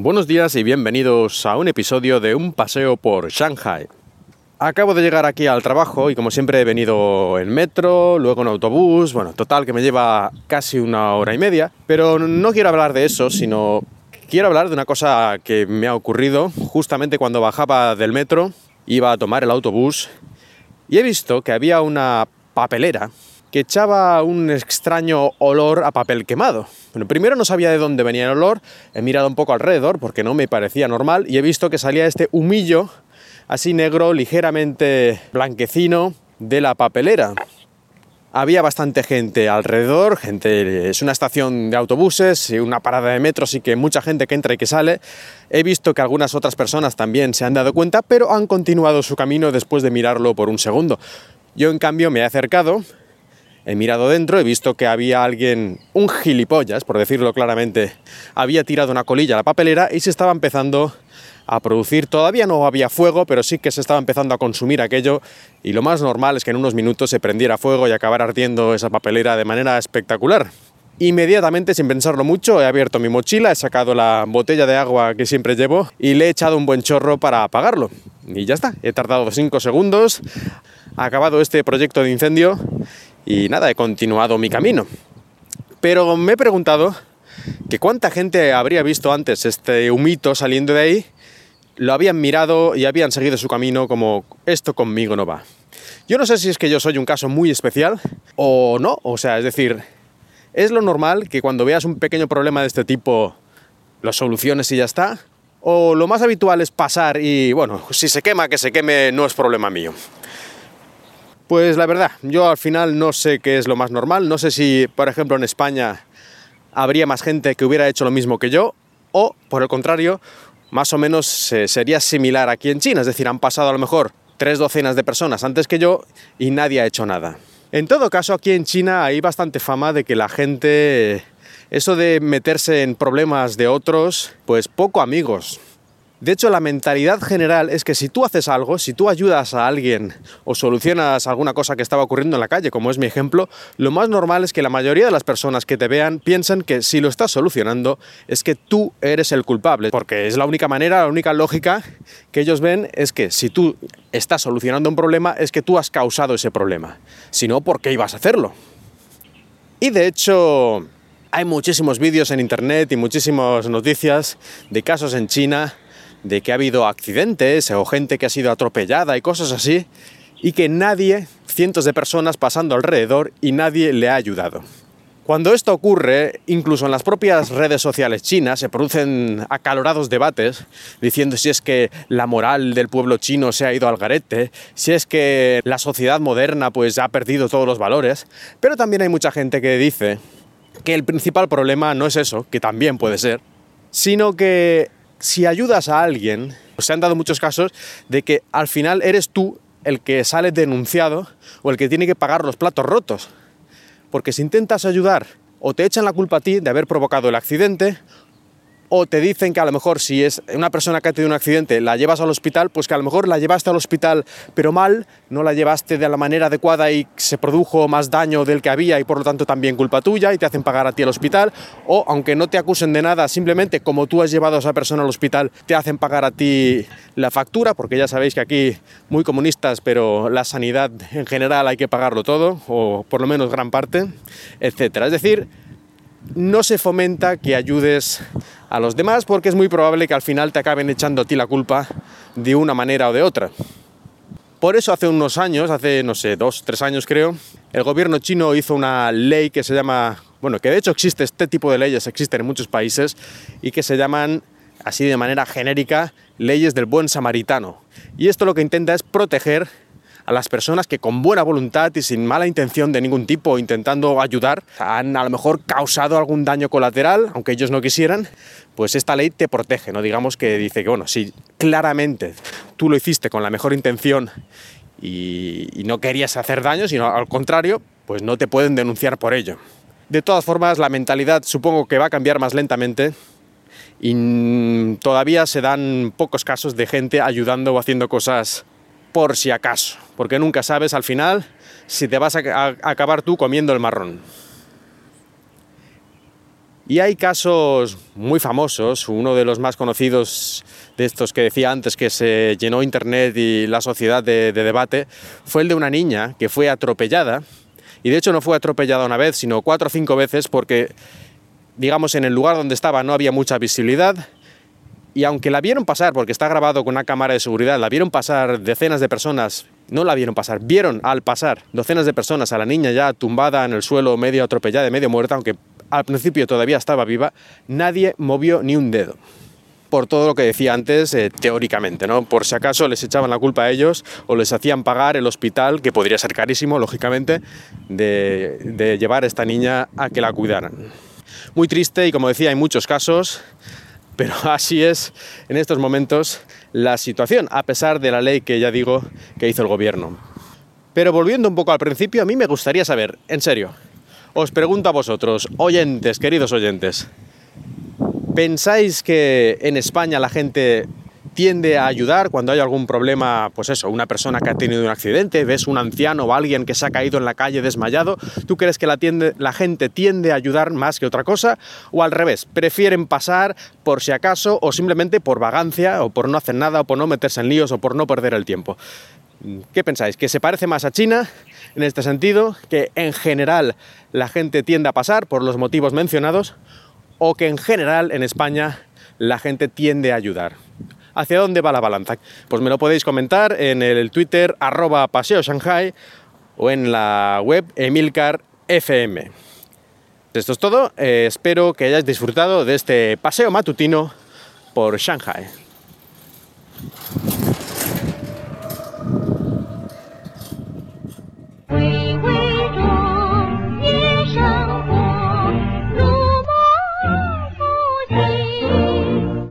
Buenos días y bienvenidos a un episodio de Un paseo por Shanghai. Acabo de llegar aquí al trabajo y como siempre he venido en metro, luego en autobús, bueno, total que me lleva casi una hora y media, pero no quiero hablar de eso, sino quiero hablar de una cosa que me ha ocurrido justamente cuando bajaba del metro, iba a tomar el autobús y he visto que había una papelera que echaba un extraño olor a papel quemado. Bueno, primero no sabía de dónde venía el olor, he mirado un poco alrededor porque no me parecía normal y he visto que salía este humillo así negro, ligeramente blanquecino de la papelera. Había bastante gente alrededor, gente, es una estación de autobuses y una parada de metro, así que mucha gente que entra y que sale. He visto que algunas otras personas también se han dado cuenta, pero han continuado su camino después de mirarlo por un segundo. Yo en cambio me he acercado, he mirado dentro, he visto que había alguien, un gilipollas, por decirlo claramente, había tirado una colilla a la papelera y se estaba empezando a producir. Todavía no había fuego, pero sí que se estaba empezando a consumir aquello y lo más normal es que en unos minutos se prendiera fuego y acabara ardiendo esa papelera de manera espectacular. Inmediatamente, sin pensarlo mucho, he abierto mi mochila, he sacado la botella de agua que siempre llevo y le he echado un buen chorro para apagarlo. Y ya está, he tardado 5 segundos, ha acabado este proyecto de incendio y nada, he continuado mi camino. Pero me he preguntado que cuánta gente habría visto antes este humito saliendo de ahí lo habían mirado y habían seguido su camino como esto conmigo no va. Yo no sé si es que yo soy un caso muy especial o no, o sea, es decir, es lo normal que cuando veas un pequeño problema de este tipo lo soluciones y ya está, o lo más habitual es pasar y bueno, si se quema, que se queme, no es problema mío. Pues la verdad, yo al final no sé qué es lo más normal, no sé si, por ejemplo, en España habría más gente que hubiera hecho lo mismo que yo, o, por el contrario, más o menos sería similar aquí en China, es decir, han pasado a lo mejor tres docenas de personas antes que yo y nadie ha hecho nada. En todo caso, aquí en China hay bastante fama de que la gente, eso de meterse en problemas de otros, pues poco amigos. De hecho, la mentalidad general es que si tú haces algo, si tú ayudas a alguien o solucionas alguna cosa que estaba ocurriendo en la calle, como es mi ejemplo, lo más normal es que la mayoría de las personas que te vean piensen que si lo estás solucionando es que tú eres el culpable, porque es la única manera, la única lógica que ellos ven es que si tú estás solucionando un problema es que tú has causado ese problema. Si no, ¿por qué ibas a hacerlo? Y de hecho, hay muchísimos vídeos en internet y muchísimas noticias de casos en China de que ha habido accidentes o gente que ha sido atropellada y cosas así, y que nadie, cientos de personas pasando alrededor y nadie le ha ayudado. Cuando esto ocurre, incluso en las propias redes sociales chinas se producen acalorados debates diciendo si es que la moral del pueblo chino se ha ido al garete, si es que la sociedad moderna pues ha perdido todos los valores, pero también hay mucha gente que dice que el principal problema no es eso, que también puede ser, sino que si ayudas a alguien, se han dado muchos casos de que al final eres tú el que sale denunciado o el que tiene que pagar los platos rotos. Porque si intentas ayudar o te echan la culpa a ti de haber provocado el accidente o te dicen que a lo mejor si es una persona que ha tenido un accidente, la llevas al hospital, pues que a lo mejor la llevaste al hospital pero mal, no la llevaste de la manera adecuada y se produjo más daño del que había y por lo tanto también culpa tuya y te hacen pagar a ti al hospital, o aunque no te acusen de nada, simplemente como tú has llevado a esa persona al hospital, te hacen pagar a ti la factura, porque ya sabéis que aquí muy comunistas, pero la sanidad en general hay que pagarlo todo, o por lo menos gran parte, etcétera. Es decir, no se fomenta que ayudes a los demás porque es muy probable que al final te acaben echando a ti la culpa de una manera o de otra. Por eso hace unos años, hace no sé, dos, tres años creo, el gobierno chino hizo una ley que se llama, bueno, que de hecho existe, este tipo de leyes existen en muchos países y que se llaman, así de manera genérica, leyes del buen samaritano. Y esto lo que intenta es proteger a las personas que con buena voluntad y sin mala intención de ningún tipo, intentando ayudar, han a lo mejor causado algún daño colateral, aunque ellos no quisieran, pues esta ley te protege, ¿no? Digamos que dice que, bueno, si claramente tú lo hiciste con la mejor intención y, y no querías hacer daño, sino al contrario, pues no te pueden denunciar por ello. De todas formas, la mentalidad supongo que va a cambiar más lentamente y todavía se dan pocos casos de gente ayudando o haciendo cosas por si acaso, porque nunca sabes al final si te vas a, acabar tú comiendo el marrón. Y hay casos muy famosos, uno de los más conocidos de estos que decía antes que se llenó Internet y la sociedad de, de debate, fue el de una niña que fue atropellada, y de hecho no fue atropellada una vez, sino cuatro o cinco veces porque, digamos, en el lugar donde estaba no había mucha visibilidad, y aunque la vieron pasar, porque está grabado con una cámara de seguridad, la vieron pasar decenas de personas, no la vieron pasar, vieron al pasar docenas de personas a la niña ya tumbada en el suelo, medio atropellada, medio muerta, aunque al principio todavía estaba viva, nadie movió ni un dedo. Por todo lo que decía antes, eh, teóricamente, ¿no? Por si acaso les echaban la culpa a ellos o les hacían pagar el hospital, que podría ser carísimo, lógicamente, de, de llevar a esta niña a que la cuidaran. Muy triste y como decía, hay muchos casos, pero así es en estos momentos la situación, a pesar de la ley que ya digo que hizo el gobierno. Pero volviendo un poco al principio, a mí me gustaría saber, en serio, os pregunto a vosotros, oyentes, queridos oyentes, ¿pensáis que en España la gente tiende a ayudar cuando hay algún problema, pues eso, una persona que ha tenido un accidente, ves un anciano o alguien que se ha caído en la calle desmayado, ¿tú crees que la, gente tiende a ayudar más que otra cosa? ¿O al revés, prefieren pasar por si acaso o simplemente por vagancia o por no hacer nada o por no meterse en líos o por no perder el tiempo? ¿Qué pensáis? ¿Que se parece más a China en este sentido? ¿Que en general la gente tiende a pasar por los motivos mencionados? ¿O que en general en España la gente tiende a ayudar? ¿Hacia dónde va la balanza? Pues me lo podéis comentar en el Twitter arroba paseo Shanghai o en la web Emilcar FM. Esto es todo, eh, espero que hayáis disfrutado de este paseo matutino por Shanghai.